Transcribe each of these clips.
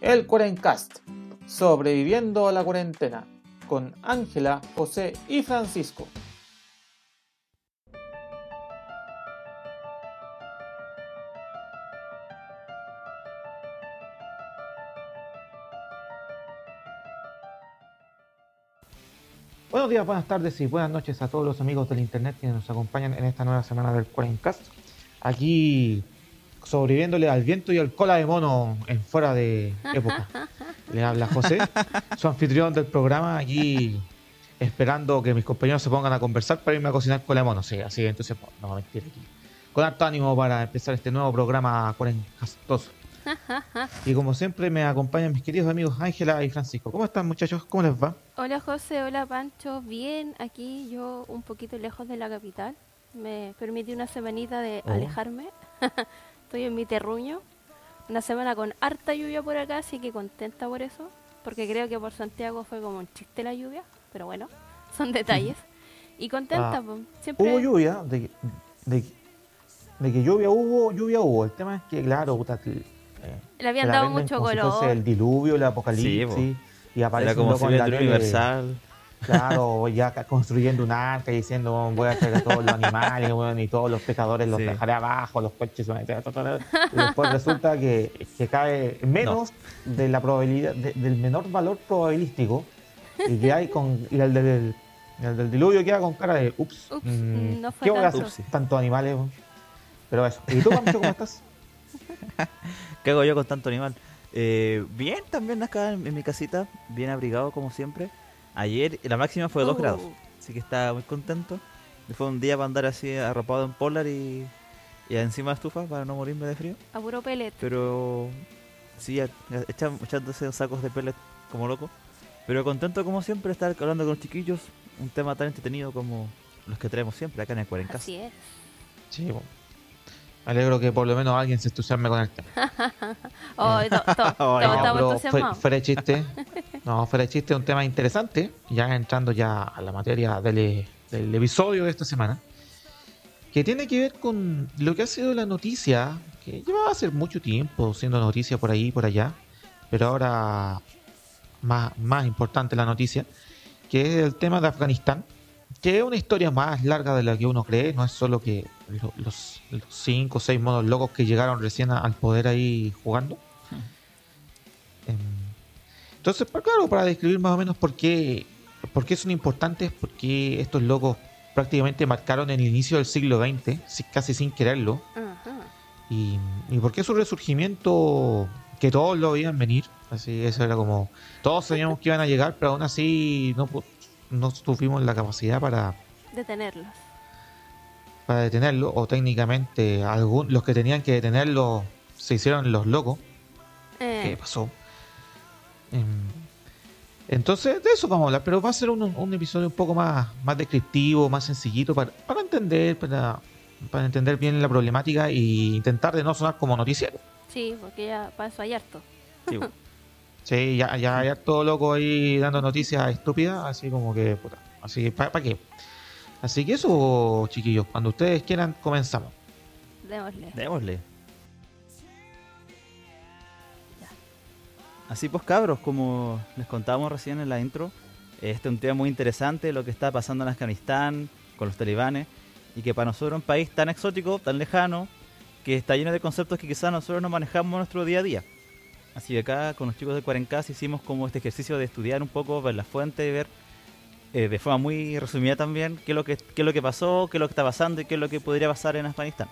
el Cuarencast, sobreviviendo a la cuarentena, con Ángela, José y Francisco. Buenos días, buenas tardes y buenas noches a todos los amigos del internet que nos acompañan en esta nueva semana del Cuarencast. Aquí sobreviviéndole al viento y al cola de mono en fuera de época. Le habla José, su anfitrión del programa, aquí esperando que mis compañeros se pongan a conversar para irme a cocinar cola de mono. Sí, así entonces no, mentir aquí. Con harto ánimo para empezar este nuevo programa cuarencastoso. Y como siempre me acompañan mis queridos amigos Ángela y Francisco. ¿Cómo están muchachos? ¿Cómo les va? Hola José, hola Pancho. Bien, aquí yo un poquito lejos de la capital. Me permití una semanita de Oh. alejarme. Estoy en mi terruño. Una semana con harta lluvia por acá, así que contenta por eso. Porque creo que por Santiago fue como un chiste la lluvia. Pero bueno, son detalles. Y contenta, Ah, pues. Siempre... Hubo lluvia, de, que- de, que- de que lluvia hubo, lluvia hubo. El tema es que, claro, puta, eh, Le habían dado mucho si color. fuese el diluvio, el apocalipsis. Sí, y aparece Era como si universal. Claro, ya construyendo un arca y diciendo voy a traer a todos los animales bueno, y todos los pescadores los Sí. dejaré abajo, los coches. bueno, y después resulta que, que cae menos de la probabilidad, de- del menor valor probabilístico y que hay con y el del, el del diluvio queda con cara de ups, Ups, mm, no fue ¿qué voy a tanto. hacer? Tantos animales. Pero eso. ¿Y tú, Pancho, cómo estás? ¿Qué hago yo con tanto animal? Eh, bien, también acá en, en mi casita, bien abrigado como siempre. Ayer la máxima fue 2 Uh. grados, así que estaba muy contento. Fue un día para andar así arropado en polar y, y encima de estufa para no morirme de frío. A puro pellet. Pero sí, echándose sacos de pellet como loco. Pero contento como siempre estar hablando con los chiquillos. Un tema tan entretenido como los que traemos siempre acá en el Cuarencast. Así es. Sí, bueno. Alegro que por lo menos alguien se entusiasme con el tema. Oh, to- to- Ay, no, estamos fuera de chiste. No, fuera de chiste, un tema interesante. Ya entrando ya a la materia del, del episodio de esta semana. Que tiene que ver con lo que ha sido la noticia. Que llevaba hace mucho tiempo siendo noticia por ahí y por allá. Pero ahora más, más importante la noticia. Que es el tema de Afganistán. Que es una historia más larga de la que uno cree. No es solo que los, los cinco o seis monos locos que llegaron recién a- al poder ahí jugando. Em, Entonces, pues, claro, para describir más o menos por qué, por qué son importantes, porque estos locos prácticamente marcaron el inicio del siglo XX, si- casi sin quererlo, y, y por qué su resurgimiento, que todos lo veían venir, así eso era como, todos sabíamos que iban a llegar, pero aún así no, no tuvimos la capacidad para, Detenerlos. Para detenerlo, o técnicamente algún, los que tenían que detenerlo se hicieron los locos. qué Eh, pasó. Em, Entonces, de eso vamos a hablar, pero va a ser un, un episodio un poco más, más descriptivo, más sencillito para, para entender, para, para entender bien la problemática e intentar de no sonar como noticiero. sí, porque ya para eso hay harto. Sí. Sí, ya, ya hay todo loco ahí dando noticias estúpidas, así como que, puta, así que, ¿para qué? Así que eso, chiquillos, cuando ustedes quieran, comenzamos. Démosle. Démosle. Así pues, cabros, como les contábamos recién en la intro, este es un tema muy interesante, lo que está pasando en Afganistán con los talibanes, y que para nosotros un país tan exótico, tan lejano, que está lleno de conceptos que quizás nosotros no manejamos en nuestro día a día. Así que acá con los chicos de Cuarencas hicimos como este ejercicio de estudiar un poco, ver la fuente y ver eh, de forma muy resumida también qué es, lo que, qué es lo que pasó, qué es lo que está pasando y qué es lo que podría pasar en Afganistán.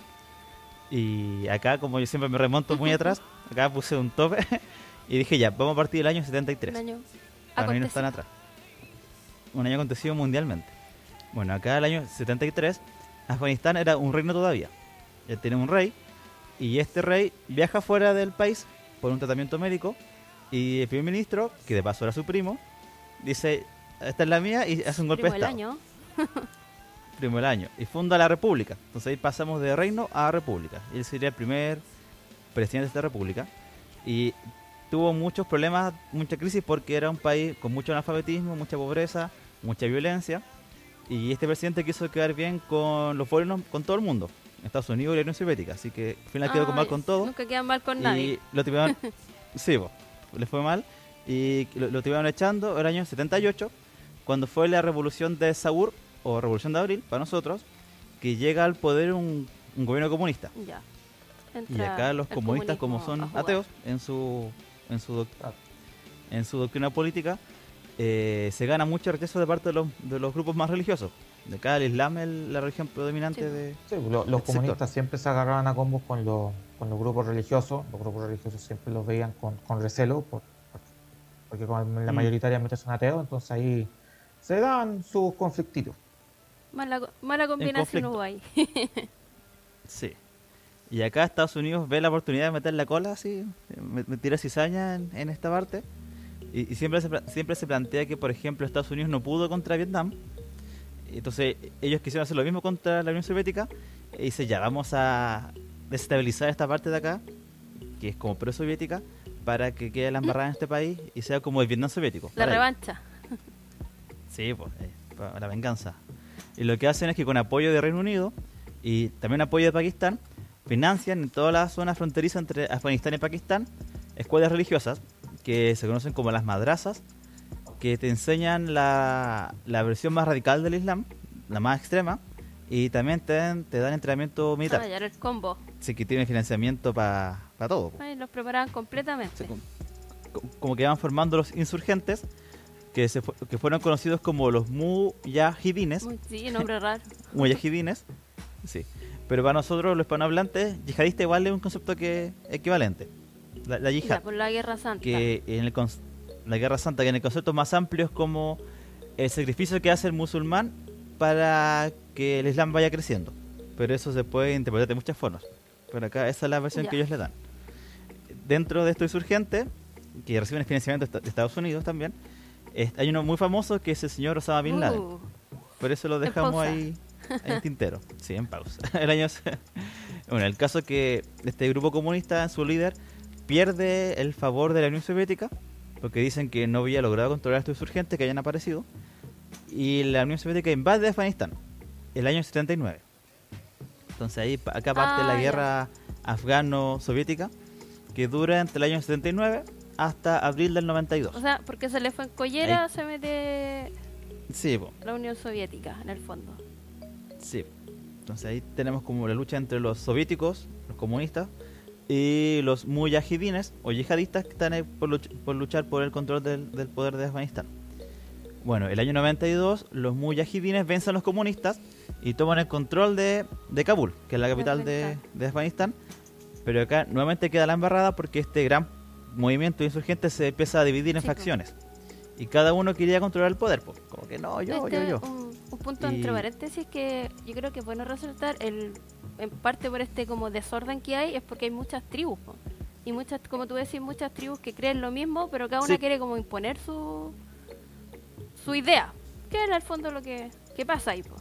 Y acá, como yo siempre me remonto muy atrás, acá puse un tope y dije ya, vamos a partir del año 73. Un año. Para no irnos tan acontecido. atrás. Un año acontecido mundialmente. Bueno, acá el año 73, Afganistán era un reino todavía. Ya tiene un rey. Y este rey viaja fuera del país por un tratamiento médico. Y el primer ministro, que de paso era su primo, dice: Esta es la mía. Y hace un golpe Primo de estado. año. Primo del año. Y funda la república. Entonces ahí pasamos de reino a república. Él sería el primer presidente de esta república. Y tuvo muchos problemas, mucha crisis porque era un país con mucho analfabetismo, mucha pobreza, mucha violencia. Y este presidente quiso quedar bien con los buenos, con todo el mundo. Estados Unidos y la Unión Soviética. Así que al final quedó mal con todo. Nunca quedan mal con y nadie. lo tiraron. sí, po. le fue mal y lo, lo echando el año 78, cuando fue la revolución de Saur, o revolución de abril, para nosotros, que llega al poder un, un gobierno comunista. Ya. Y acá los comunistas, como son ateos, en su, en su, doc- en su doctrina política, eh, se gana mucho rechazo de parte de los, de los grupos más religiosos. De acá el Islam es la religión predominante Sí. de... Sí, lo- los comunistas siempre se agarraban a combos con los, con los grupos religiosos. Los grupos religiosos siempre los veían con, con recelo, por- por- porque la Mm. mayoritariamente son ateos, entonces ahí se dan sus conflictitos. Mala, mala combinación ahí. Sí. Y acá Estados Unidos ve la oportunidad de meter la cola así, me, me tira cizaña en, en esta parte. Y, y siempre, se, siempre se plantea que, por ejemplo, Estados Unidos no pudo contra Vietnam. Entonces ellos quisieron hacer lo mismo contra la Unión Soviética. Y dice, ya, vamos a desestabilizar esta parte de acá, que es como pro-soviética, para que quede la embarrada en este país y sea como el Vietnam soviético. La revancha. Sí, pues, eh, para la venganza. Y lo que hacen es que con apoyo de Reino Unido y también apoyo de Pakistán, financian en toda la zona fronteriza entre Afganistán y Pakistán escuelas religiosas que se conocen como las madrazas, que te enseñan la, la versión más radical del Islam, la más extrema, y también te, dan- te dan entrenamiento militar. Ah, ya era el combo. Así que tienen financiamiento para todo. po. Ay, los preparaban completamente. com- co- como que van formando los insurgentes que, se fu- que fueron conocidos como los mujahidines Muy, sí, nombre raro. mujahidines sí. Pero para nosotros los hispanohablantes yihadista igual es un concepto que equivalente. La, la Ya, yihad. por la Guerra Santa. que en el la guerra santa que en el concepto más amplio es como el sacrificio que hace el musulmán para que el islam vaya creciendo. Pero eso se puede interpretar de muchas formas. Pero acá esa es la versión Ya. que ellos le dan. Dentro de estos insurgentes que reciben financiamiento de Estados Unidos también es- hay uno muy famoso que es el señor Osama Bin Laden Uh, por eso lo dejamos ahí en tintero. Sí, en pausa. El año bueno, el caso es que este grupo comunista, su líder, pierde el favor de la Unión Soviética porque dicen que no había logrado controlar a estos insurgentes que hayan aparecido y la Unión Soviética invade Afganistán el año 79. Entonces ahí acá parte Ah, la guerra afgano-soviética que dura entre el año 79 hasta abril del 92. o sea, porque se le fue en collera, se mete sí, po. la Unión Soviética, en el fondo. Sí. Entonces ahí tenemos como la lucha entre los soviéticos, los comunistas, y los mujahidines o yihadistas que están ahí por, luch- por luchar por el control del, del poder de Afganistán. Bueno, el año 92 los mujahidines vencen a los comunistas y toman el control de, de Kabul, que es la capital de, de Afganistán. Pero acá nuevamente queda la embarrada porque este gran movimiento insurgente se empieza a dividir en Sí, facciones. Y cada uno quería controlar el poder. po. Como que no, yo, Este, yo, yo. Un, un punto Y- entre paréntesis que yo creo que es bueno resaltar, el, en parte por este como desorden que hay, es porque hay muchas tribus. Y muchas, como tú decís, muchas tribus que creen lo mismo, pero cada una Sí. quiere como imponer su su idea. Que es en el fondo lo que, que pasa ahí. po.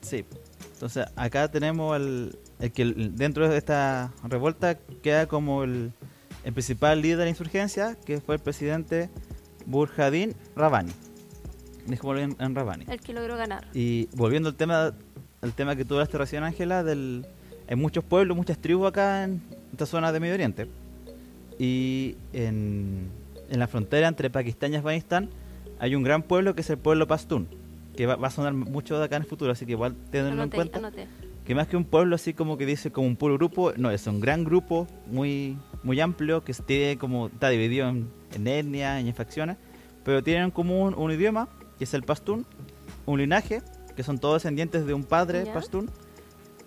Sí. Entonces acá tenemos el, el que dentro de esta revuelta queda como el, el principal líder de la insurgencia, que fue el presidente Burjadin Rabani. Dejémoslo en, en Rabani. El que logró ganar. Y volviendo al tema, al tema que tú hablaste recién, Ángela, del, hay muchos pueblos, muchas tribus acá en esta zona de Medio Oriente. Y en, en la frontera entre Pakistán y Afganistán hay un gran pueblo que es el pueblo Pastún, que va, va a sonar mucho de acá en el futuro, así que igual tenedlo en cuenta anoté. Que más que un pueblo así como que dice como un puro grupo, no, es un gran grupo muy muy amplio que tiene como está dividido en, en etnia y en facciones, pero tienen en común un idioma, que es el pastún, un linaje, que son todos descendientes de un padre Ya. pastún,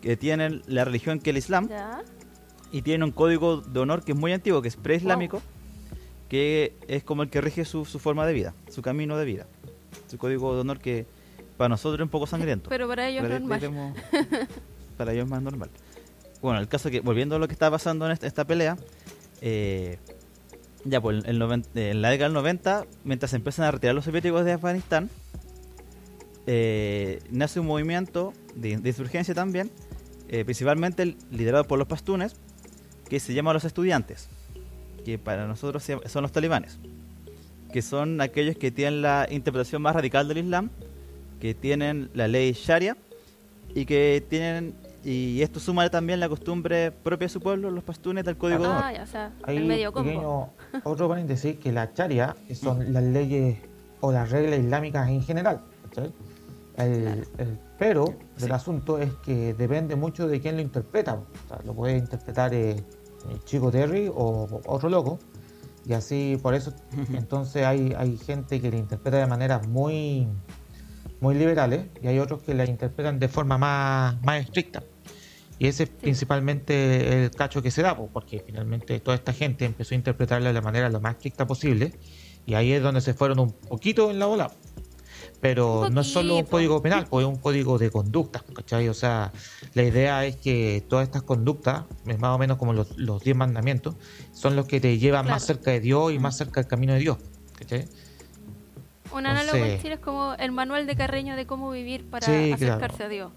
que tienen la religión que es el Islam, Ya. y tienen un código de honor que es muy antiguo, que es preislámico, que es como el que rige su, su forma de vida, su camino de vida, su código de honor que para nosotros es un poco sangriento. Pero para ellos es normal. diremos- para ellos es más normal. Bueno, el caso que, volviendo a lo que está pasando en esta, esta pelea, eh, ya pues el noven- eh, en la década del 90, mientras se empiezan a retirar los soviéticos de Afganistán, eh, nace un movimiento de, de insurgencia también, eh, principalmente liderado por los pastunes, que se llama los estudiantes, que para nosotros son los talibanes, que son aquellos que tienen la interpretación más radical del Islam, que tienen la ley Sharia y que tienen Y esto suma también la costumbre propia de su pueblo, los pastunes del Código de Honor. Ah, ya, o sea, Hay el medio combo. pequeño, otro paréntesis que la charia son las leyes o las reglas islámicas en general. ¿cachai? El, el pero del Sí. asunto es que depende mucho de quién lo interpreta. O sea, lo puede interpretar eh, el chico Terry o otro loco. Y así, por eso, entonces hay, hay gente que la interpreta de maneras muy, muy liberales y hay otros que la interpretan de forma más, más estricta. Y ese es principalmente el cacho que se da, po, porque finalmente toda esta gente empezó a interpretarla de la manera lo más estricta posible y ahí es donde se fueron un poquito en la bola. Pero no es solo un código penal, pues es un código de conducta, ¿cachai? O sea, la idea es que todas estas conductas, es más o menos como los, los 10 mandamientos, son los que te llevan más cerca de Dios y más cerca del camino de Dios, ¿cachai? Un análogo en Entonces- Chile es como el manual de Carreño de cómo vivir para Sí, acercarse claro. a Dios.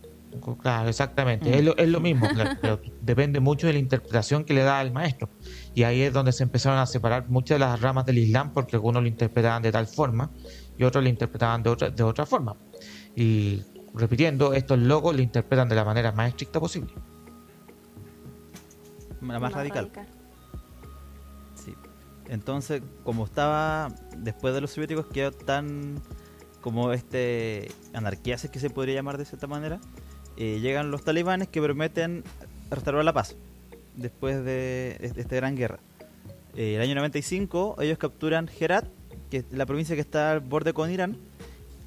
Claro, exactamente. Mm. Es, lo, es lo mismo, claro, pero depende mucho de la interpretación que le da al maestro. Y ahí es donde se empezaron a separar muchas de las ramas del Islam, porque algunos lo interpretaban de tal forma y otros lo interpretaban de otra, de otra forma. Y repitiendo, estos locos lo interpretan de la manera más estricta posible. La más radical. Sí. Entonces, como estaba después de los soviéticos, quedó tan como este anarquía, que se podría llamar de cierta manera, eh, llegan los talibanes que prometen restaurar la paz después de, de esta gran guerra. Eh, el año 95 ellos capturan Herat, que es la provincia que está al borde con Irán,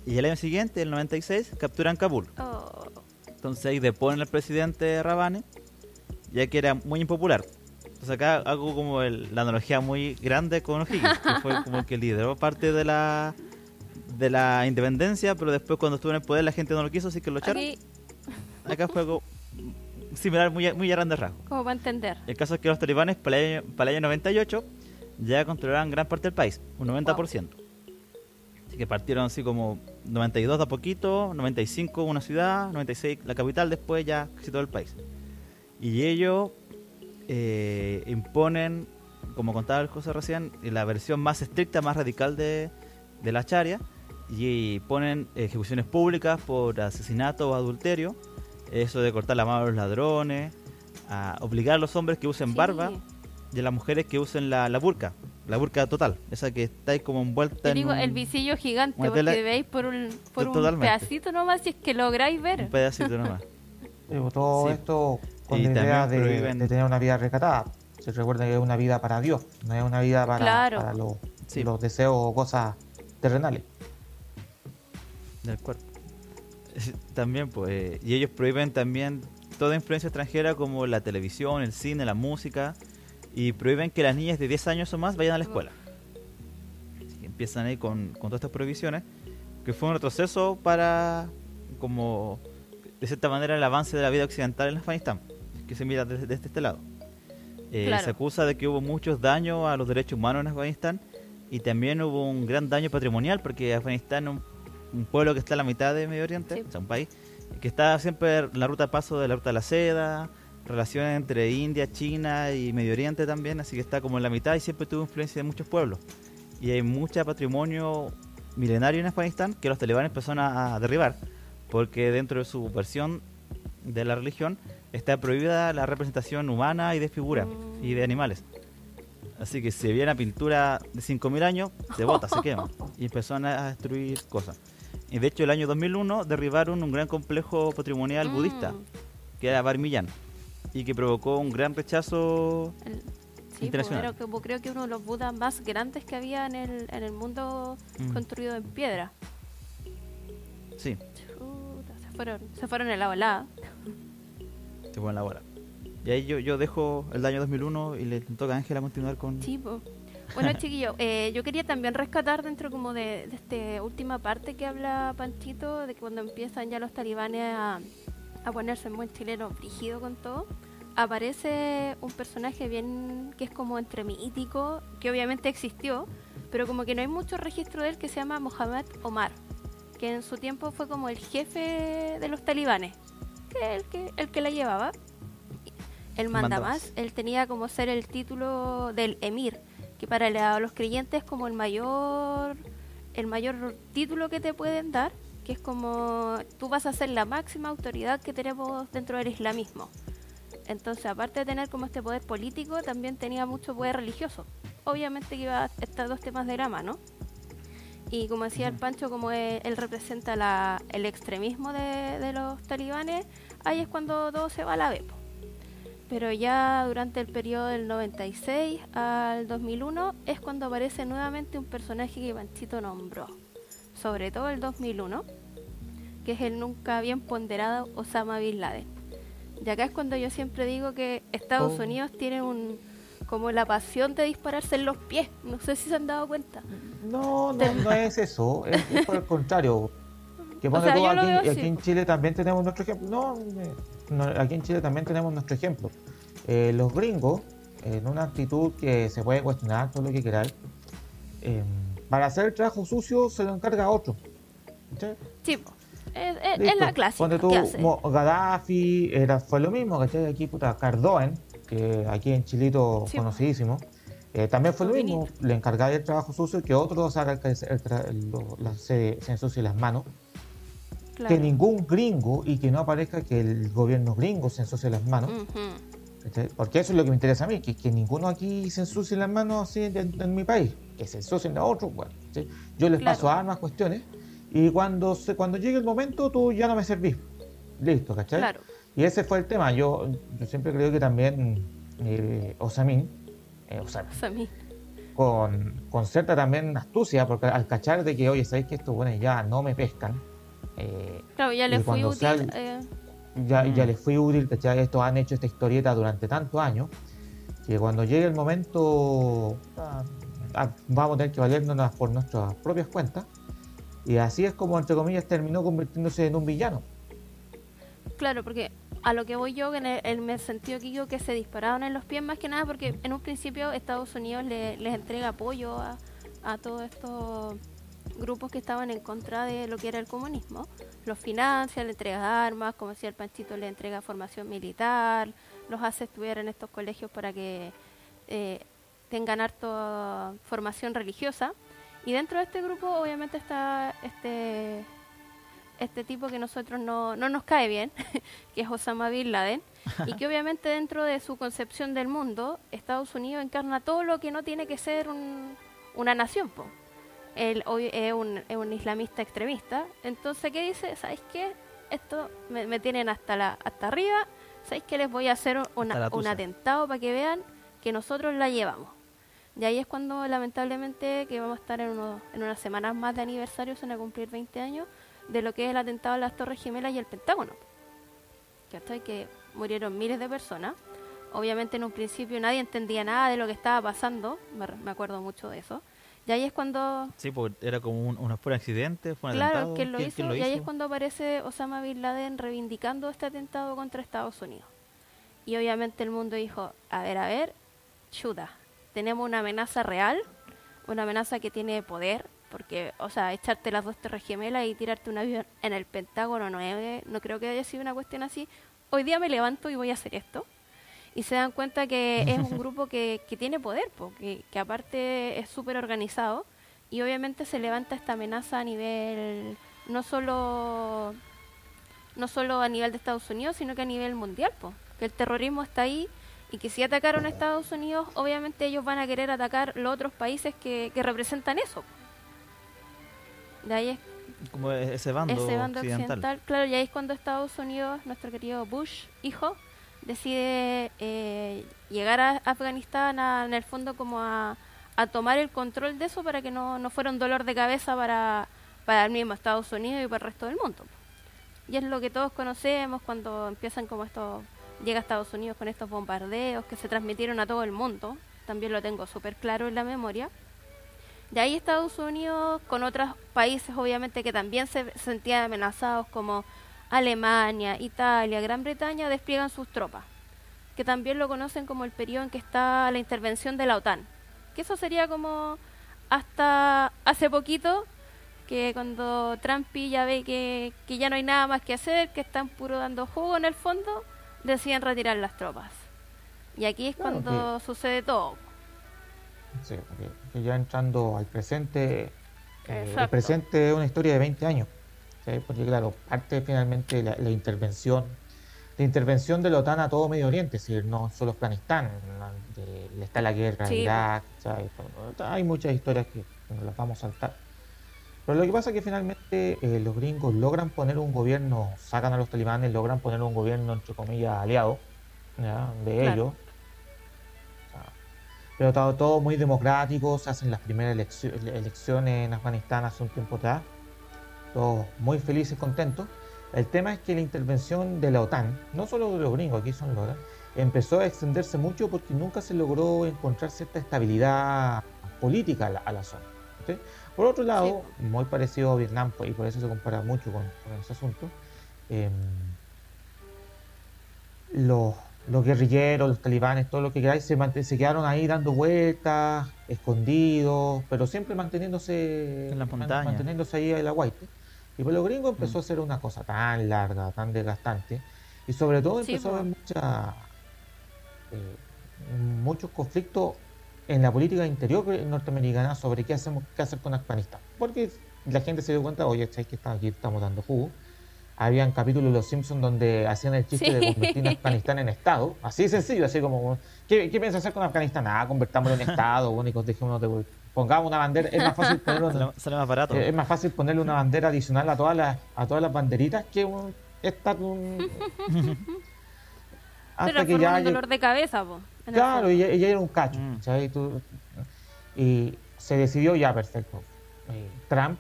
y el año siguiente, el 96, capturan Kabul. Oh, Entonces ahí deponen al presidente Rabane, ya que era muy impopular. Entonces acá hago como el- la analogía muy grande con O'Higgins, que fue como el que lideró parte de la de la independencia, pero después cuando estuvo en el poder la gente no lo quiso, así que lo echaron. Acá fue algo similar, muy, muy a grandes rasgos. como para entender. El caso es que los talibanes para el año, para el año 98 ya controlaban gran parte del país, un 90%. Así que partieron así como 92 de a poquito, 95 una ciudad, 96 la capital, después ya casi todo el país. Y ellos eh, imponen, como contaba el José recién, la versión más estricta, más radical de, de la charia y ponen ejecuciones públicas por asesinato o adulterio, eso de cortar la mano a los ladrones, a obligar a los hombres que usen Sí. barba y a las mujeres que usen la, la burka, la burka total, esa que está ahí como envuelta Yo en digo, un, el visillo gigante, porque tela- veis por un, por un pedacito nomás si es que lográis ver. un pedacito nomás. Pero todo Sí. esto con Y la idea de, prohíben- de tener una vida recatada. Se recuerda que es una vida para Dios, no es una vida para, Claro. para los, Sí. los deseos o cosas terrenales. del cuerpo. También, pues, y ellos prohíben también toda influencia extranjera como la televisión, el cine, la música, y prohíben que las niñas de 10 años o más vayan a la escuela. Así que empiezan ahí con, con todas estas prohibiciones, que fue un retroceso para, como, de cierta manera, el avance de la vida occidental en Afganistán, que se mira desde, desde este lado. Eh, Claro. Se acusa de que hubo muchos daños a los derechos humanos en Afganistán y también hubo un gran daño patrimonial porque Afganistán es un, un pueblo que está a la mitad de Medio Oriente, Sí. o sea, un país que está siempre en la ruta de paso de la ruta de la seda, relaciones entre India, China y Medio Oriente también, así que está como en la mitad y siempre tuvo influencia de muchos pueblos. Y hay mucho patrimonio milenario en Afganistán que los talibanes empezaron a, a derribar porque dentro de su versión de la religión está prohibida la representación humana y de figuras y de animales. Así que si había una pintura de 5.000 años, se bota, se quema. Y empezaron a destruir cosas. Y de hecho, el año 2001 derribaron un gran complejo patrimonial Mm, budista, que era Bar Millán, y que provocó un gran rechazo. el- sí, Internacional. pues, era como creo que uno de los budas más grandes que había en el, en el mundo Mm. construido en piedra. Sí, fueron, se fueron en la volada. se fue en la hora. Y ahí yo, yo dejo el año 2001 y le toca a Ángela continuar con. Sí, po. Bueno, chiquillo, eh, yo quería también rescatar dentro como de, de esta última parte que habla Panchito, de que cuando empiezan ya los talibanes a, a ponerse en buen chileno brígido con todo, aparece un personaje bien que es como entre mítico, que obviamente existió, pero como que no hay mucho registro de él, que se llama Mohamed Omar, que en su tiempo fue como el jefe de los talibanes, que el que, el que la llevaba. El mandamás, Mandamás. él tenía como ser el título del emir, que para la- los creyentes es como el mayor el mayor título que te pueden dar que es como tú vas a ser la máxima autoridad que tenemos dentro del islamismo. Entonces, aparte de tener como este poder político, también tenía mucho poder religioso. Obviamente que iba a estar dos temas de la mano. Y como decía el Pancho, como él, representa la, el extremismo de, de, los talibanes, ahí es cuando todo se va a la vez. Pero ya durante el periodo del 96 al 2001 es cuando aparece nuevamente un personaje que Panchito nombró. Sobre todo el 2001, que es el nunca bien ponderado Osama Bin Laden. Y acá es cuando yo siempre digo que Estados oh. Unidos tiene un como la pasión de dispararse en los pies. No sé si se han dado cuenta. No, no, no es eso. Es, por el contrario. Que aquí, en Chile también tenemos nuestro ejemplo. No, aquí en Chile también tenemos nuestro ejemplo. Eh, los gringos, en una actitud que se puede cuestionar todo lo que queráis, em, para hacer el trabajo sucio se lo encarga a otro. Sí, es, la clásica. Cuando tú, Gaddafi, era, fue lo mismo, ¿cachai? Aquí, puta, Cardoen, que aquí en Chilito conocidísimo, eh, también fue lo mismo, le encargaba el trabajo sucio que otros hagan que se, se ensucie las manos que ningún gringo y que no aparezca que el gobierno gringo se ensucie las manos. Porque eso es lo que me interesa a mí, que, que ninguno aquí se ensucie las manos así en, mi país, que se ensucien a otros. Bueno, Yo les paso armas, cuestiones, y cuando, se, cuando llegue el momento tú ya no me servís. Listo, ¿cachai? Claro. Y ese fue el tema. Yo, yo siempre creo que también eh, Osamín, eh, Osamín, Con, con cierta también astucia, porque al cachar de que, oye, ¿sabéis que estos buenos ya no me pescan? Eh, claro, ya les fui útil. Eh. ya, ya les fui útil, ¿cachai? Estos han hecho esta historieta durante tantos años que cuando llegue el momento ah, ah, vamos a tener que valernos por nuestras propias cuentas. Y así es como, entre comillas, terminó convirtiéndose en un villano. Claro, porque a lo que voy yo, en el, sentido que digo que se dispararon en los pies más que nada, porque en un principio Estados Unidos les entrega apoyo a, a todo esto grupos que estaban en contra de lo que era el comunismo. Los financia, le entrega armas, como decía el Panchito, le entrega formación militar, los hace estudiar en estos colegios para que eh, tengan harto formación religiosa. Y dentro de este grupo obviamente está este este tipo que nosotros no, no nos cae bien, que es Osama Bin Laden, y que obviamente dentro de su concepción del mundo, Estados Unidos encarna todo lo que no tiene que ser una nación. Po él hoy es un, es un islamista extremista. Entonces, ¿qué dice? ¿Sabéis qué? Esto me, tienen hasta la hasta arriba. ¿Sabéis que les voy a hacer un atentado para que vean que nosotros la llevamos? Y ahí es cuando, lamentablemente, que vamos a estar en, unos, en unas semanas más de aniversario, se van a cumplir 20 años, de lo que es el atentado a las Torres Gemelas y el Pentágono. Que Que murieron miles de personas. Obviamente, en un principio nadie entendía nada de lo que estaba pasando. me acuerdo mucho de eso y ahí es cuando... Sí, porque era como un, un, accidente, fue un claro, atentado. Claro, lo, hizo, y ahí es cuando aparece Osama Bin Laden reivindicando este atentado contra Estados Unidos. Y obviamente el mundo dijo, a ver, a ver, chuta, tenemos una amenaza real, una amenaza que tiene poder, porque, o sea, echarte las dos torres gemelas y tirarte un avión en el Pentágono no, no creo que haya sido una cuestión así. Hoy día me levanto y voy a hacer esto y se dan cuenta que es un grupo que, que tiene poder, que, que, aparte es súper organizado y obviamente se levanta esta amenaza a nivel no solo no solo a nivel de Estados Unidos, sino que a nivel mundial, que el terrorismo está ahí y que si atacaron a Estados Unidos, obviamente ellos van a querer atacar los otros países que, que representan eso. De ahí es como ese bando, ese bando occidental. Claro, y ahí es cuando Estados Unidos, nuestro querido Bush, hijo, decide eh, llegar a Afganistán en el fondo como a, tomar el control de eso para que no, no fuera un dolor de cabeza para, para el mismo Estados Unidos y para el resto del mundo. Y es lo que todos conocemos cuando empiezan como esto, llega a Estados Unidos con estos bombardeos que se transmitieron a todo el mundo, también lo tengo súper claro en la memoria. De ahí Estados Unidos con otros países obviamente que también se sentían amenazados como Alemania, Italia, Gran Bretaña despliegan sus tropas, que también lo conocen como el periodo en que está la intervención de la OTAN, que eso sería como hasta hace poquito, que cuando Trump ya ve que, ya no hay nada más que hacer, que están puro dando jugo en el fondo, deciden retirar las tropas. Y aquí es cuando sucede todo. Sí, que ya entrando al presente, eh, el presente es una historia de 20 años. Porque claro, parte finalmente la, la intervención la intervención de la OTAN a todo Medio Oriente, es decir, no solo Afganistán, está la guerra en Irak, hay muchas historias que las vamos a saltar. Pero lo que pasa es que finalmente eh, los gringos logran poner un gobierno, sacan a los talibanes, logran poner un gobierno, entre comillas, aliado de ellos. Pero todo, todo, muy democrático, se hacen las primeras elecciones en Afganistán hace un tiempo atrás. Todos muy felices, contentos. El tema es que la intervención de la OTAN, no solo de los gringos, aquí son los empezó a extenderse mucho porque nunca se logró encontrar cierta estabilidad política a la, zona. Por otro lado, muy parecido a Vietnam, pues, y por eso se compara mucho con, ese asunto, em, los, guerrilleros, los talibanes, todo lo que queráis, se, se quedaron ahí dando vueltas, escondidos, pero siempre manteniéndose en la montaña. manteniéndose ahí en la guaite. Y por los gringos empezó mm. a ser una cosa tan larga, tan desgastante, y sobre todo empezó a haber mucha, eh, muchos conflictos en la política interior norteamericana sobre qué hacemos, qué hacer con Afganistán. Porque la gente se dio cuenta, oye, ¿sabes que aquí estamos dando jugo? Habían capítulos de Los Simpsons donde hacían el chiste de convertir a Afganistán en Estado. Así sencillo, así como, ¿qué, qué piensas hacer con Afganistán? Ah, convertámoslo en Estado, únicos, dejémonos de pongamos una bandera, es más fácil ponerle Sale más barato. es más fácil ponerle una bandera adicional a todas las, a todas las banderitas que estar un, hasta que ya un dolor de cabeza, po, Claro, y ya, era un cacho, mm. Y, se decidió ya, perfecto. Eh, Trump,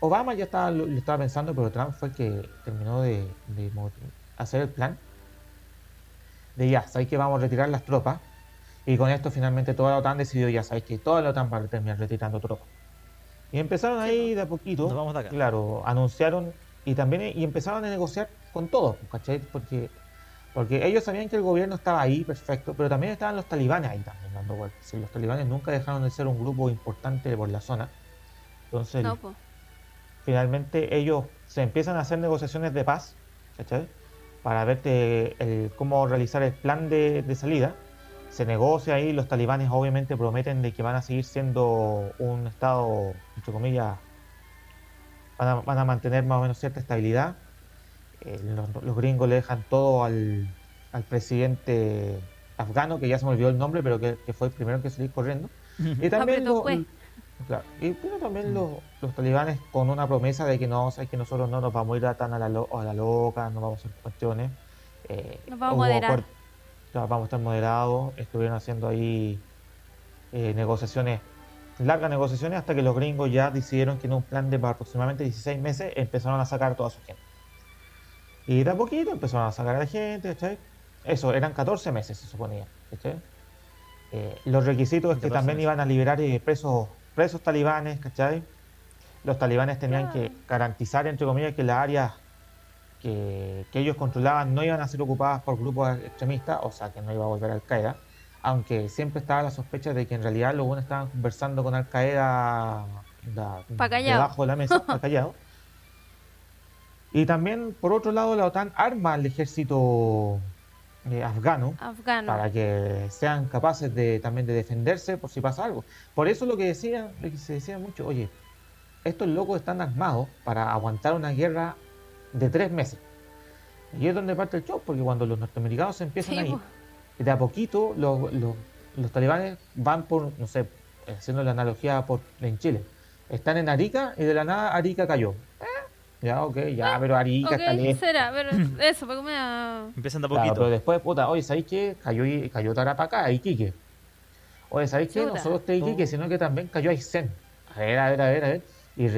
Obama ya estaba, lo, estaba pensando, pero Trump fue el que terminó de, de hacer el plan de ya, sabéis que vamos a retirar las tropas y con esto finalmente toda la OTAN decidió, ya sabéis que toda la OTAN va a terminar retirando tropas. Y empezaron ahí de a poquito, claro, anunciaron y también y empezaron a negociar con todos, ¿cachai? Porque, porque ellos sabían que el gobierno estaba ahí, perfecto, pero también estaban los talibanes ahí también dando vueltas. Si los talibanes nunca dejaron de ser un grupo importante por la zona. Entonces, finalmente ellos se empiezan a hacer negociaciones de paz, ¿cachai? Para ver el, cómo realizar el plan de, de salida se negocia ahí, los talibanes obviamente prometen de que van a seguir siendo un estado, entre comillas, van a, mantener más o menos cierta estabilidad. Eh, los, gringos le dejan todo al, presidente afgano, que ya se me olvidó el nombre, pero que, fue el primero que salir corriendo. Y también, y también los, talibanes con una promesa de que no, que nosotros no nos vamos a ir tan a la, a la loca, no vamos a hacer cuestiones. Eh, nos vamos a moderar vamos a estar moderados, estuvieron haciendo ahí eh, negociaciones, largas negociaciones, hasta que los gringos ya decidieron que en un plan de aproximadamente 16 meses empezaron a sacar toda su gente. Y de a poquito empezaron a sacar a la gente, ¿cachai? Eso, eran 14 meses se suponía, eh, los requisitos es que también iban a liberar eh, presos, presos talibanes, ¿cachai? Los talibanes tenían que garantizar, entre comillas, que las áreas que, ellos controlaban no iban a ser ocupadas por grupos extremistas, o sea que no iba a volver Al Qaeda, aunque siempre estaba la sospecha de que en realidad los buenos estaban conversando con Al Qaeda debajo de la mesa, callado. Y también, por otro lado, la OTAN arma al ejército eh, afgano, para que sean capaces de también de defenderse por si pasa algo. Por eso lo que decían, lo que se decía mucho, oye, estos locos están armados para aguantar una guerra de tres meses. Y es donde parte el show, porque cuando los norteamericanos se empiezan a ir, de a poquito los, los, talibanes van por, no sé, haciendo la analogía por, en Chile, están en Arica y de la nada Arica cayó. Eh, ya, ok, ya, pero Arica está lejos. será? Pero eso, porque me da... Empiezan de a poquito. pero después, puta, oye, ¿sabéis qué? Cayó, cayó Tarapacá, Iquique. Oye, ¿sabéis qué? No solo está Iquique, sino que también cayó Aysén. A ver, a ver, a ver, a ver. Y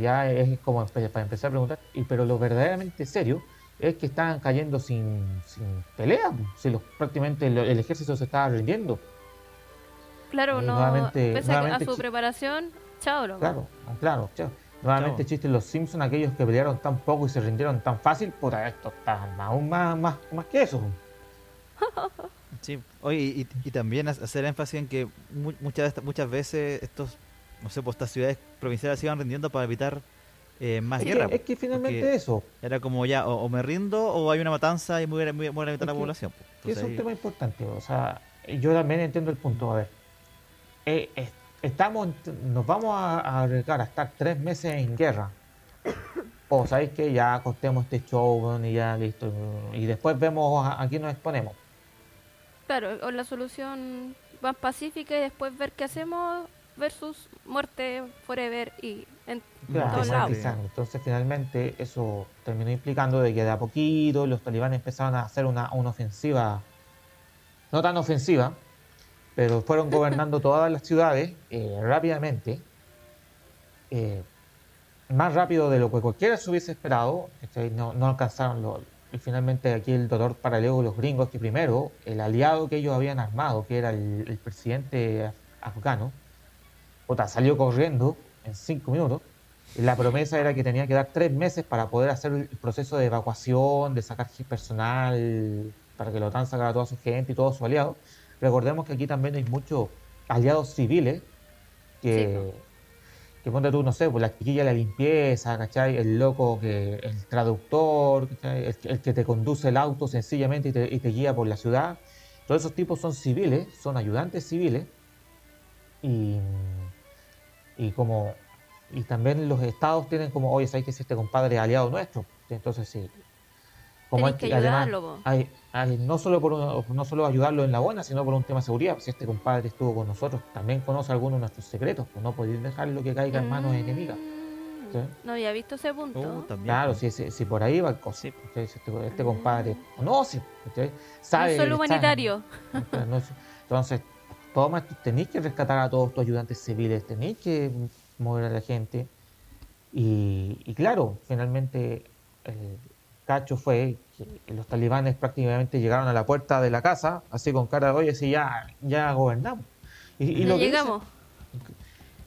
ya es como para empezar a preguntar, y, pero lo verdaderamente serio es que estaban cayendo sin, sin pelea, si los, prácticamente el, ejército se estaba rindiendo. Claro, no, nuevamente, pese a su preparación, chao, Claro, claro, chao. Nuevamente chiste los Simpsons, aquellos que pelearon tan poco y se rindieron tan fácil, puta, esto está aún más, más, más que eso. Sí, oye, y, y, también hacer énfasis en que muchas, muchas veces estos no sé, pues estas ciudades provinciales se iban rindiendo para evitar eh, más guerra. es que finalmente eso. Era como ya, o, me rindo o hay una matanza y muere, muere, la población. es un tema importante. O sea, yo también entiendo el punto. A ver, eh, estamos, nos vamos a, arriesgar a estar tres meses en guerra o sabéis que ya acostemos este show y ya listo. Y después vemos a, quién nos exponemos. Claro, o la solución más pacífica y después ver qué hacemos versus muerte forever y en todos lados. Entonces finalmente eso terminó implicando de que de a poquito los talibanes empezaron a hacer una, una ofensiva, no tan ofensiva, pero fueron gobernando todas las ciudades eh, rápidamente. Eh, más rápido de lo que cualquiera se hubiese esperado. No, no alcanzaron lo, y finalmente aquí el dolor paralelo de los gringos, que primero el aliado que ellos habían armado, que era el, presidente afgano, salió corriendo en cinco minutos. la promesa era que tenía que dar tres meses para poder hacer el proceso de evacuación, de sacar personal, para que la OTAN sacara a toda su gente y todos sus aliados. Recordemos que aquí también hay muchos aliados civiles que, que ponte tú, no sé, pues la chiquilla de la limpieza, ¿cachai? El loco, que el traductor, el, que te conduce el auto sencillamente y te, guía por la ciudad. Todos esos tipos son civiles, son ayudantes civiles. Y, y como y también los estados tienen como, oye, ¿sabes que es este compadre aliado nuestro? Entonces sí, como que ayudarlo. Hay, no, solo por no solo ayudarlo en la buena, sino por un tema de seguridad. Si este compadre estuvo con nosotros, también conoce algunos de nuestros secretos, pues no podéis dejarlo que caiga en manos enemigas. No había visto ese punto. Uh, claro, si, si, por ahí va el coso. Este, este, compadre no, si, sabe. No solo humanitario. entonces, tenéis que rescatar a todos tus ayudantes civiles, tenéis que mover a la gente. Y, y claro, finalmente cacho fue los talibanes prácticamente llegaron a la puerta de la casa, así con cara de, oye, si ya, ya gobernamos. Y, lo llegamos.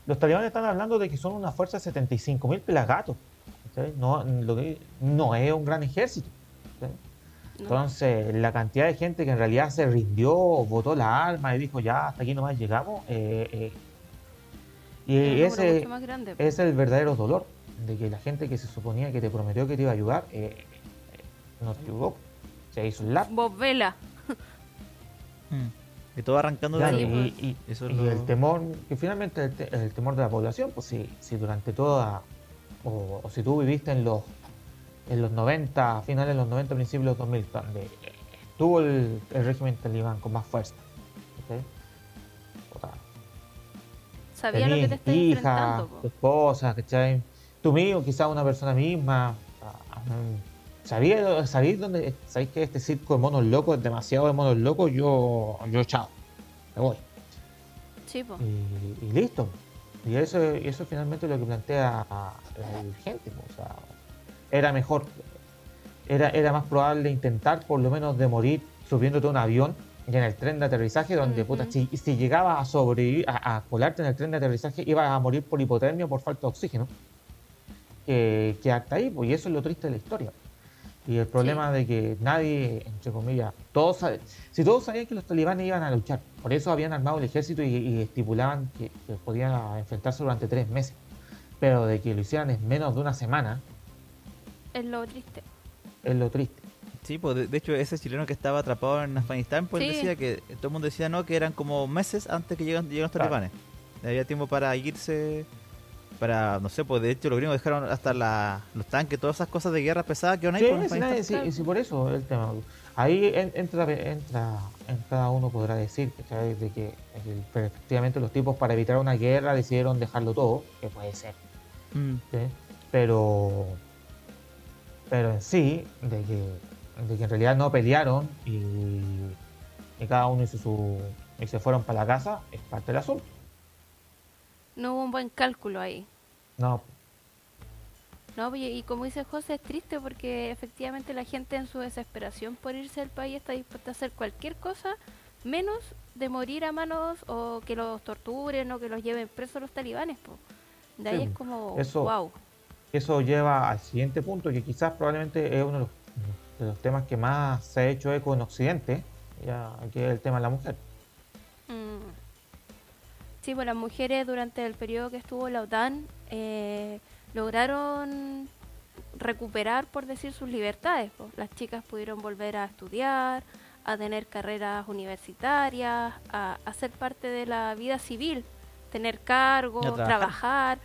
los talibanes están hablando de que son una fuerza de 75 mil pelagatos. No, no es un gran ejército. Entonces, la cantidad de gente que en realidad se rindió, votó la alma y dijo, ya, hasta aquí nomás llegamos, eh, eh, y ese es el verdadero dolor de que la gente que se suponía que te prometió que te iba a ayudar, eh, no se ayudó. Se hizo un lap. Vos vela. Y todo arrancando de ahí. Y, Eso y el temor, que finalmente el, temor de la población, pues si, si durante toda, o, si tú viviste en los en los 90, finales de los 90, principios de los 2000, donde estuvo el, régimen talibán con más fuerza. ¿okay? Sabía lo que te estás hija, Tu esposa, ¿cachai? Tú mismo, quizás una persona misma. ¿Sabéis ¿sabéis dónde? ¿Sabéis que este circo de monos locos es demasiado de monos locos? Yo, yo chao, me voy. Sí, y, listo. Y eso, eso finalmente es lo que plantea la gente. O sea, era mejor, era, era más probable intentar por lo menos de morir subiéndote a un avión y en el tren de aterrizaje, donde puta, si, si llegabas a sobrevivir, a, colarte en el tren de aterrizaje, ibas a morir por hipotermia o por falta de oxígeno. Que, que hasta ahí, pues, y eso es lo triste de la historia. Y el problema de que nadie, entre comillas, todos si todos sabían que los talibanes iban a luchar, por eso habían armado el ejército y, estipulaban que, podían enfrentarse durante tres meses, pero de que lo hicieran en menos de una semana. Es lo triste. Es lo triste. Sí, pues de, hecho ese chileno que estaba atrapado en Afganistán, pues decía que todo el mundo decía no, que eran como meses antes que llegan, los talibanes. Había tiempo para irse para, no sé, pues de hecho los gringos dejaron hasta la, los tanques, todas esas cosas de guerra pesadas que van ahí. Sí, sí, sí, por eso el tema. Ahí entra, entra, cada uno podrá decir de que efectivamente los tipos para evitar una guerra decidieron dejarlo todo, que puede ser. Mm. Pero, pero en sí, de que, de que en realidad no pelearon y, y cada uno hizo su y se fueron para la casa, es parte del asunto no hubo un buen cálculo ahí. No. No, y, como dice José, es triste porque efectivamente la gente en su desesperación por irse del país está dispuesta a hacer cualquier cosa menos de morir a manos o que los torturen o que los lleven presos los talibanes. Po. De ahí es como, eso, wow. Eso lleva al siguiente punto, que quizás probablemente es uno de los, temas que más se ha hecho eco en Occidente, ya, que es el tema de la mujer. Sí, pues las mujeres durante el periodo que estuvo la OTAN eh, lograron recuperar, por decir, sus libertades. Pues. Las chicas pudieron volver a estudiar, a tener carreras universitarias, a, ser parte de la vida civil, tener cargo, trabajar.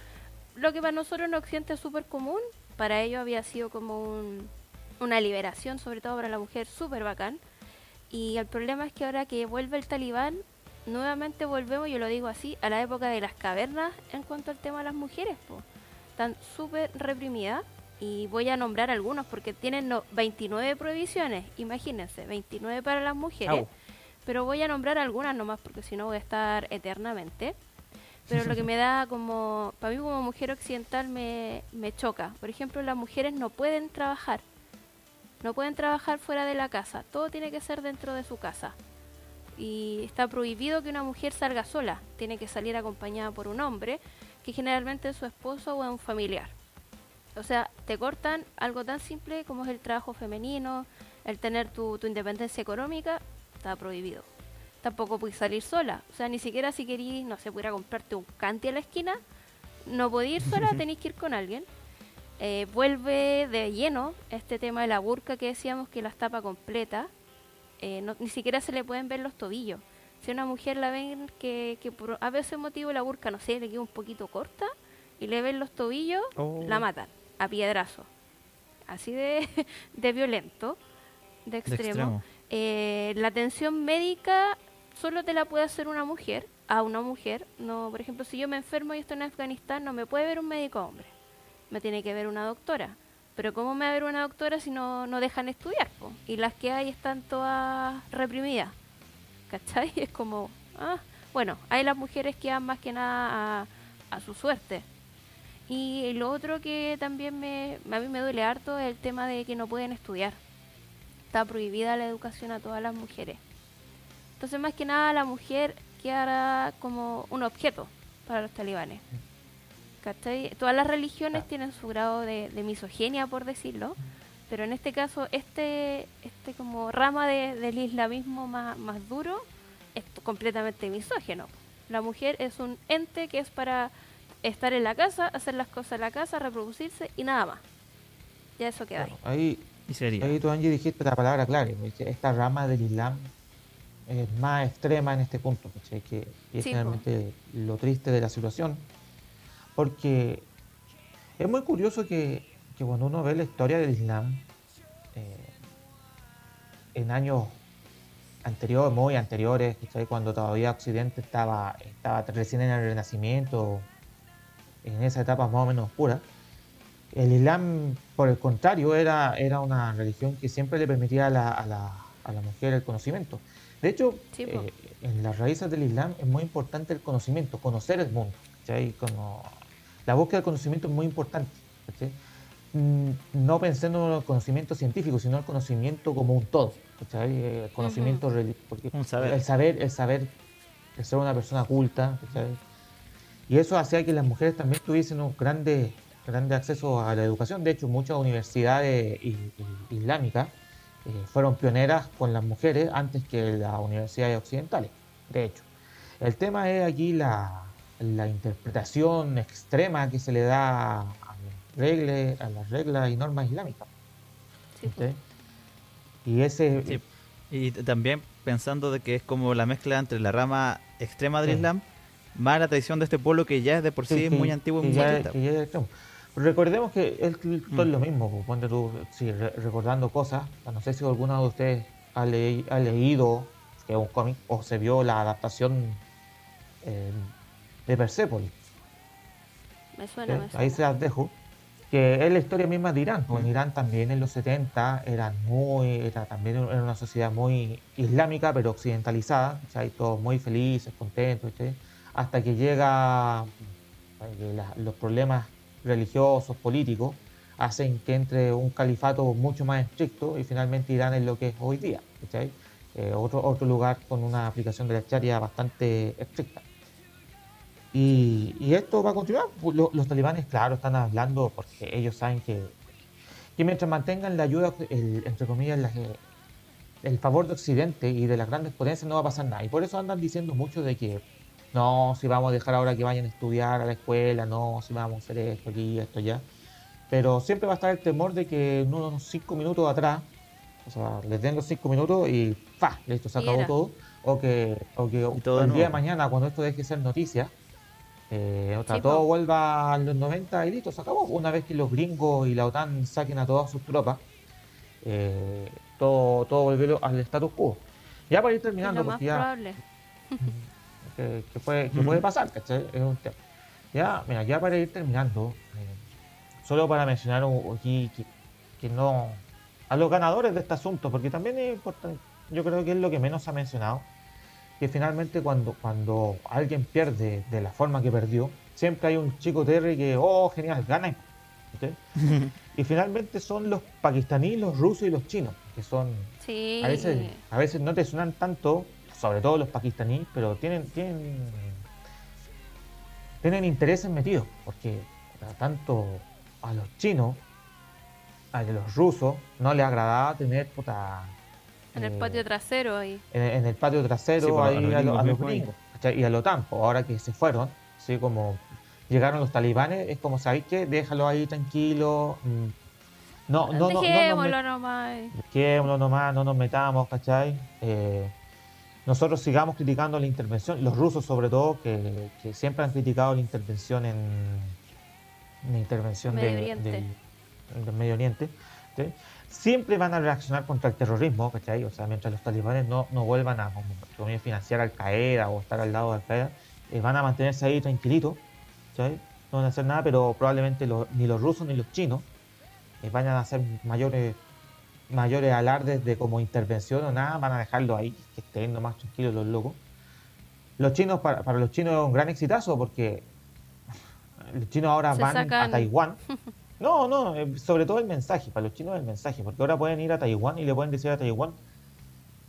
Lo que para nosotros en Occidente es súper común, para ellos había sido como un, una liberación, sobre todo para la mujer, súper bacán. Y el problema es que ahora que vuelve el talibán, nuevamente volvemos, yo lo digo así, a la época de las cavernas en cuanto al tema de las mujeres. Po. Están súper reprimidas y voy a nombrar algunos porque tienen 29 prohibiciones, imagínense, 29 para las mujeres. Pero voy a nombrar algunas nomás porque si no voy a estar eternamente. Pero lo que me da como, para mí como mujer occidental me, me choca. Por ejemplo, las mujeres no pueden trabajar. No pueden trabajar fuera de la casa. Todo tiene que ser dentro de su casa. Y está prohibido que una mujer salga sola. Tiene que salir acompañada por un hombre, que generalmente es su esposo o es un familiar. O sea, te cortan algo tan simple como es el trabajo femenino, el tener tu, tu independencia económica, está prohibido. Tampoco puedes salir sola. O sea, ni siquiera si querís, no sé, pudiera comprarte un canti a la esquina, no podéis ir sola, tenéis que ir con alguien. Eh, vuelve de lleno este tema de la burca que decíamos que las tapa completa. Eh, ni siquiera se le pueden ver los tobillos. Si una mujer la ven que, que por a veces motivo la burca, no sé, le queda un poquito corta y le ven los tobillos, la oh. matan a piedrazo. Así de, de violento, de extremo. Eh, la atención médica solo te la puede hacer una mujer, a una mujer. No, por ejemplo, si yo me enfermo y estoy en Afganistán, no me puede ver un médico hombre. Me tiene que ver una doctora. Pero ¿cómo me va a ver una doctora si no, no dejan estudiar? Y las que hay están todas reprimidas. ¿Cachai? Es como, ah, bueno, hay las mujeres que van más que nada a, a su suerte. Y lo otro que también me, a mí me duele harto es el tema de que no pueden estudiar está prohibida la educación a todas las mujeres. Entonces, más que nada, la mujer quedará como un objeto para los talibanes. Todas las religiones tienen su grado de, misoginia, por decirlo, pero en este caso, este, este como rama del islamismo más, más duro es completamente misógeno. La mujer es un ente que es para estar en la casa, hacer las cosas en la casa, reproducirse y nada más. Ya eso queda ahí. Ahí Ahí tú, Angie, dijiste la palabra clave. Esta rama del Islam es más extrema en este punto, que es realmente lo triste de la situación. Porque es muy curioso que, cuando uno ve la historia del Islam, eh, en años anteriores, muy anteriores, cuando todavía Occidente estaba, estaba recién en el Renacimiento, en esa etapa más o menos oscura, el Islam, por el contrario, era, era una religión que siempre le permitía a la, a la, a la mujer el conocimiento. De hecho, eh, en las raíces del Islam es muy importante el conocimiento, conocer el mundo. Como, la búsqueda del conocimiento es muy importante. Mm, no pensando en el conocimiento científico, sino el conocimiento como un todo. El conocimiento porque el saber, el saber, el ser una persona culta. Y eso hacía que las mujeres también tuviesen un grande grande acceso a la educación. De hecho, muchas universidades islámicas eh, fueron pioneras con las mujeres antes que las universidades occidentales. De hecho, el tema es aquí la, interpretación extrema que se le da a las reglas, a las reglas y normas islámicas. Pues. Y ese y también pensando de que es como la mezcla entre la rama extrema del Islam más la tradición de este pueblo que ya es de por sí, muy antiguo y muy Recordemos que es, todo es lo mm. mismo, cuando tú, sí, recordando cosas, no sé si alguno de ustedes ha, leído que es un cómic o se vio la adaptación eh, de Persepolis. Me suena, me Ahí se las dejo. Que es la historia misma de Irán. En mm. Irán también en los 70 eran muy, era también era una sociedad muy islámica, pero occidentalizada, o sea, todos muy felices, contentos, hasta que llega eh, los problemas religiosos, políticos, hacen que entre un califato mucho más estricto y finalmente Irán es lo que es hoy día. Eh, otro, otro lugar con una aplicación de la charia bastante estricta. Y, esto va a continuar. Los, talibanes, claro, están hablando porque ellos saben que, que mientras mantengan la ayuda, entre comillas, el favor de Occidente y de las grandes potencias, no va a pasar nada. Y por eso andan diciendo mucho de que no, si vamos a dejar ahora que vayan a estudiar a la escuela, no, si vamos a hacer esto aquí, esto ya. Pero siempre va a estar el temor de que en unos cinco minutos atrás, o sea, les den los cinco minutos y ¡fa! Listo, se acabó todo. O que, o que el día de mañana, cuando esto deje de ser noticia, Eh, o sea, todo vuelva a los 90 y listo, se acabó. Una vez que los gringos y la OTAN saquen a todas sus tropas, eh, todo, todo volvió al status quo. Ya para ir terminando, porque ya. Que, puede, que puede pasar, ¿cachai? Es un tema. Ya, mira, ya para ir terminando, eh, solo para mencionar aquí que, que, no. a los ganadores de este asunto, porque también es importante, yo creo que es lo que menos se ha mencionado que finalmente cuando, cuando alguien pierde de la forma que perdió, siempre hay un chico Terry que, oh, genial, gana. y finalmente son los pakistaníes, los rusos y los chinos, que son... A, veces, a veces no te suenan tanto, sobre todo los pakistaníes, pero tienen, tienen, tienen intereses metidos, porque tanto a los chinos, a los rusos, no les agradaba tener puta, en el patio trasero ahí. En, el patio trasero ahí a, los gringos. Y a lo tampo, ahora que se fueron, así como llegaron los talibanes, es como, ¿sabéis qué? Déjalo ahí tranquilo. Mm. No, no, no, Dejémoslo nomás. Dejémoslo nomás, no nos metamos, ¿cachai? Eh, nosotros sigamos criticando la intervención, los rusos sobre todo, que, siempre han criticado la intervención en la intervención del, Medio Oriente siempre van a reaccionar contra el terrorismo, ¿cachai? O sea, mientras los talibanes no, no vuelvan a como, financiar Al Qaeda o estar al lado de Al Qaeda, eh, van a mantenerse ahí tranquilitos, ¿cachai? No van a hacer nada, pero probablemente ni los rusos ni los chinos eh, vayan a hacer mayores mayores alardes de como intervención o nada, van a dejarlo ahí, que estén más tranquilos los locos. Los chinos, para, para los chinos es un gran exitazo porque los chinos ahora van a Taiwán No, no, eh, sobre todo el mensaje, para los chinos el mensaje, porque ahora pueden ir a Taiwán y le pueden decir a Taiwán,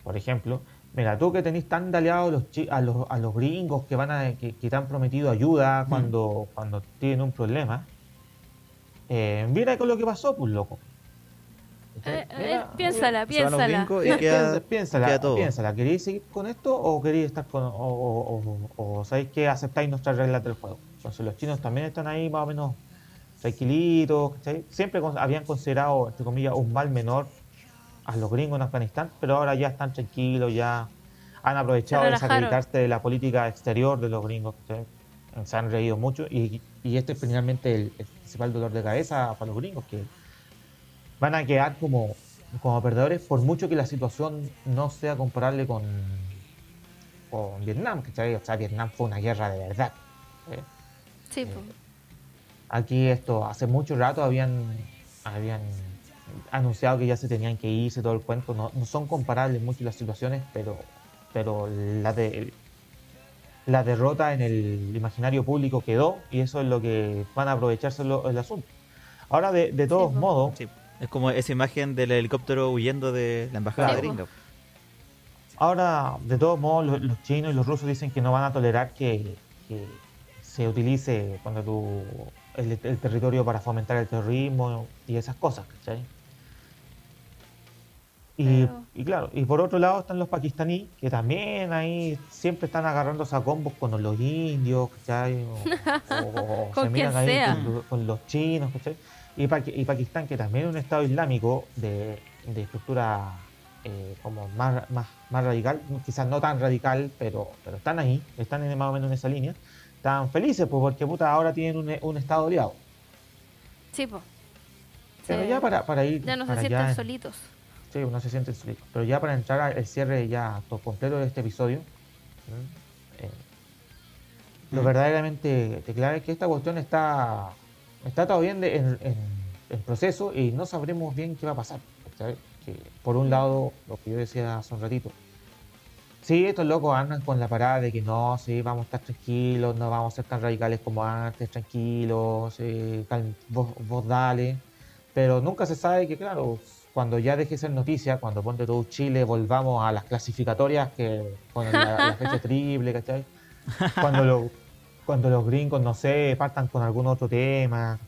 por ejemplo, mira, tú que tenés tan daleados los a, los, a los gringos que van a, que, te han prometido ayuda mm. cuando, cuando tienen un problema, eh, mira con lo que pasó, pues loco. Eh, eh, piénsala, piénsala. piénsala, piénsala. ¿Queréis seguir con esto o queréis estar con. o, o sabéis que aceptáis nuestras reglas del juego? Entonces los chinos también están ahí más o menos tranquilitos, Siempre habían considerado, entre comillas, un mal menor a los gringos en Afganistán, pero ahora ya están tranquilos, ya han aprovechado de desacreditarse de la política exterior de los gringos, se han reído mucho y, este es finalmente el, principal dolor de cabeza para los gringos, que van a quedar como, como perdedores por mucho que la situación no sea comparable con, con Vietnam, que o sea, Vietnam fue una guerra de verdad. Sí, pues. Aquí esto, hace mucho rato habían, habían anunciado que ya se tenían que irse todo el cuento. No, son comparables mucho las situaciones, pero, pero la, de, la derrota en el imaginario público quedó y eso es lo que van a aprovecharse el asunto. Ahora, de, de todos modos... Es como esa imagen del helicóptero huyendo de la embajada de gringa. Ahora, de todos modos, los, chinos y los rusos dicen que no van a tolerar que, que se utilice cuando tú el, territorio para fomentar el terrorismo y esas cosas, ¿cachai? Y, claro, y por otro lado están los pakistaníes, que también ahí siempre están agarrándose a combos con los indios, ¿cachai? O, se miran ahí con, los chinos, ¿cachai? Y, y, Pakistán, que también es un estado islámico de, estructura eh, como más, más, más radical, quizás no tan radical, pero, pero están ahí, están en, más o menos en esa línea están felices, pues, porque puta, ahora tienen un, un estado aliado. Sí, pues. Pero ya para, para ir. Ya no se sienten solitos. Sí, no se sienten solitos. Pero ya para entrar al cierre ya todo completo de este episodio, eh, lo mm. verdaderamente claro es que esta cuestión está, está todavía en, en, en, proceso y no sabremos bien qué va a pasar. Que por un lado, lo que yo decía hace un ratito, Sí, estos locos andan con la parada de que no, sí, vamos a estar tranquilos, no vamos a ser tan radicales como antes, tranquilos, vos, dale. Pero nunca se sabe que, claro, cuando ya deje ser noticia, cuando ponte todo Chile, volvamos a las clasificatorias que con la, fecha triple, ¿cachai? Cuando, cuando los gringos, no sé, partan con algún otro tema,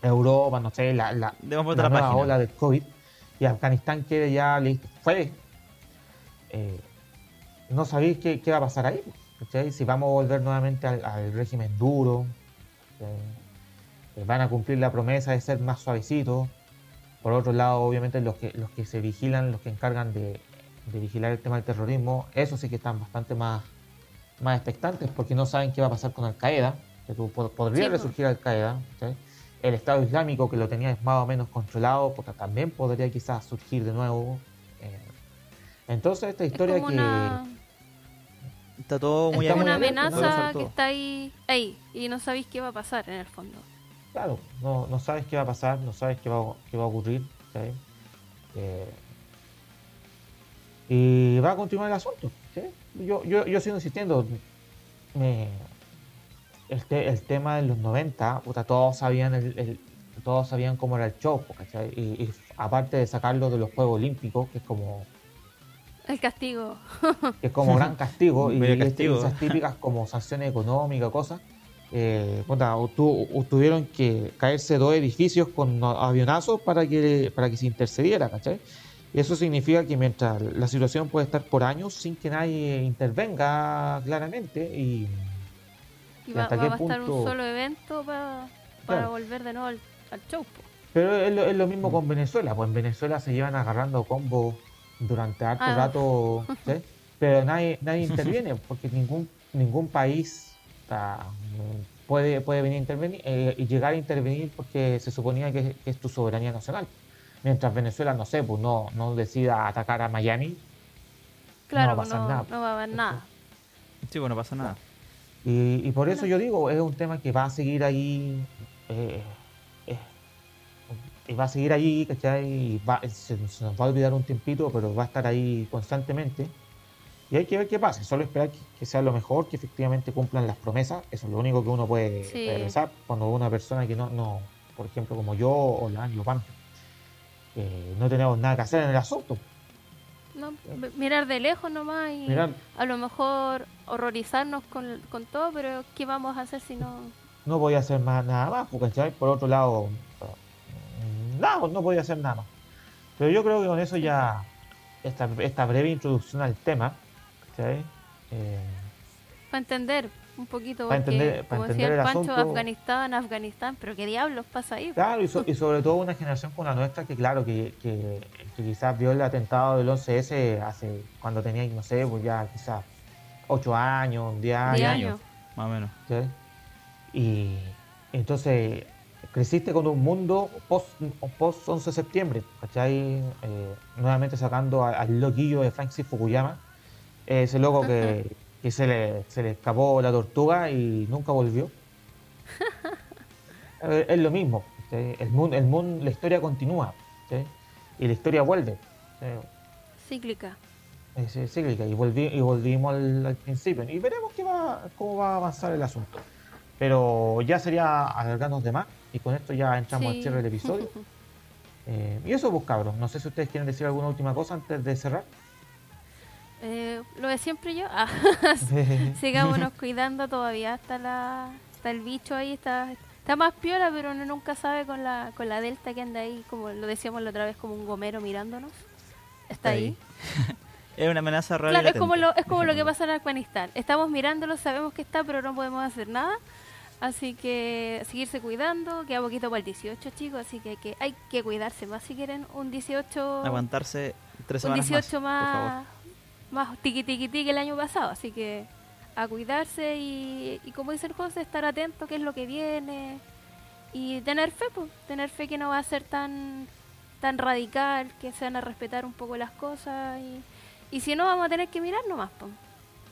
Europa, no sé, la, la, la nueva ola del COVID, y Afganistán quede ya listo. Fue eh, no sabéis qué, va a pasar ahí. Si vamos a volver nuevamente al, régimen duro, eh, van a cumplir la promesa de ser más suavecitos. Por otro lado, obviamente los que, los que se vigilan, los que encargan de, vigilar el tema del terrorismo, eso sí que están bastante más, más expectantes porque no saben qué va a pasar con Al Qaeda, que podría resurgir Al Qaeda. El Estado Islámico, que lo tenía más o menos controlado, porque también podría quizás surgir de nuevo. Entonces, esta historia que. Está todo muy Es como una amenaza que está ahí, ahí, y no sabéis qué va a pasar en el fondo. Claro, no, no sabes qué va a pasar, no sabes qué va, qué va a ocurrir. Eh, y va a continuar el asunto. Yo, yo, yo sigo insistiendo. Me, el, tema de los 90, todos sabían el, todos sabían cómo era el show, Y, y, aparte de sacarlo de los Juegos Olímpicos, que es como el castigo. que es como gran castigo, y, esas típicas como sanciones económicas, cosas. Eh, tuvieron que caerse dos edificios con avionazos para que, para que se intercediera, ¿cachai? Y eso significa que mientras la situación puede estar por años sin que nadie intervenga claramente y, y, va, hasta qué a estar un solo evento para, volver de nuevo al, show. Pero es lo, es lo mismo con Venezuela, pues en Venezuela se llevan agarrando combos durante harto ah. rato, pero nadie, nadie interviene porque ningún, ningún país puede, puede venir a intervenir eh, y llegar a intervenir porque se suponía que, es tu soberanía nacional. Mientras Venezuela, no sé, pues no, no decida atacar a Miami, claro, no va a pasar nada. No va a haber nada. Sí, bueno, no pasa nada. Y, por eso yo digo, es un tema que va a seguir ahí. Eh, y va a seguir allí, ¿cachai? Y va, se, nos va a olvidar un tiempito, pero va a estar ahí constantemente. Y hay que ver qué pasa, solo esperar que, sea lo mejor, que efectivamente cumplan las promesas. Eso es lo único que uno puede pensar cuando una persona que no, no, por ejemplo, como yo o la Anglo eh, no tenemos nada que hacer en el asunto. No, mirar de lejos nomás y a lo mejor horrorizarnos con, con, todo, pero ¿qué vamos a hacer si no...? No voy a hacer más, nada más, porque por otro lado, no, no podía hacer nada más. Pero yo creo que con eso ya, esta, esta breve introducción al tema, eh, para entender un poquito, para entender, como decía el, Pancho, Afganistán, Afganistán, pero qué diablos pasa ahí. Claro, y, sobre todo una generación como la nuestra que, claro, que, que, quizás vio el atentado del 11S hace, cuando tenía, no sé, pues ya quizás 8 años, 10 años. Más o menos. Y entonces creciste con un mundo post, post 11 de septiembre, ¿cachai? Eh, nuevamente sacando al loquillo de Francis Fukuyama, ese loco que, se, le, se, le, escapó la tortuga y nunca volvió. es, lo mismo, el mundo, el mundo, la historia continúa y la historia vuelve. Cíclica. Es, cíclica y, volví, y volvimos al, principio y veremos qué va, cómo va a avanzar el asunto. Pero ya sería alargarnos de más. Y con esto ya entramos al cierre del episodio. Eh, y eso, pues cabros, no sé si ustedes quieren decir alguna última cosa antes de cerrar. Eh, lo de siempre yo. Ah, sigámonos cuidando todavía. Está, la, está el bicho ahí, está, está más piola, pero uno nunca sabe con la, con la delta que anda ahí, como lo decíamos la otra vez, como un gomero mirándonos. Está, ahí. es una amenaza real. Claro, es como, lo, es como lo que pasa en Afganistán. Estamos mirándolo, sabemos que está, pero no podemos hacer nada. Así que seguirse cuidando, queda poquito para el 18, chicos, así que hay que, hay que cuidarse más si quieren un 18. Aguantarse tres semanas. Un 18 más, más, tiqui tiqui tiqui el año pasado, así que a cuidarse y, como dice el José, estar atento qué es lo que viene y tener fe, pues, tener fe que no va a ser tan tan radical, que se van a respetar un poco las cosas y, y si no vamos a tener que mirar nomás, pues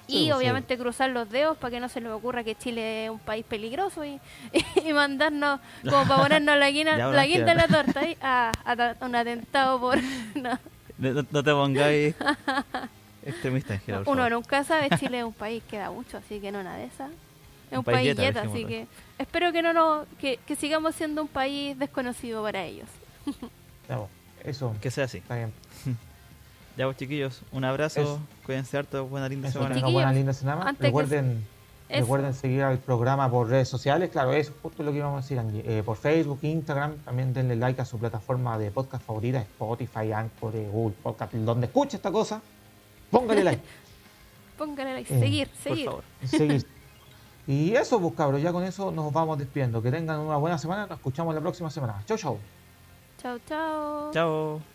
y obviamente cruzar los dedos para que no se nos ocurra que Chile es un país peligroso y, y mandarnos, como para ponernos la, guina, la guinda de la torta ahí, a, un atentado por... No, no, te pongáis extremista en Uno nunca sabe, Chile es un país que da mucho, así que no nada de esa. Es un, país yeta, así que espero que no no, que, que sigamos siendo un país desconocido para ellos. eso. Que sea así. Está bien. Ya vos pues, chiquillos, un abrazo, cuídense harto, buena linda semana. Buena linda semana. Recuerden, recuerden seguir al programa por redes sociales, claro, eso es justo lo que íbamos a decir, Angie. Eh, por Facebook, Instagram, también denle like a su plataforma de podcast favorita, Spotify, Anchor, Google Podcast, donde escuche esta cosa, póngale like. póngale like, seguir, eh, seguir. Por favor. Seguir. Y eso, pues cabros, ya con eso nos vamos despidiendo. Que tengan una buena semana, nos escuchamos la próxima semana. Chau, chau. Chau, chau. Chao.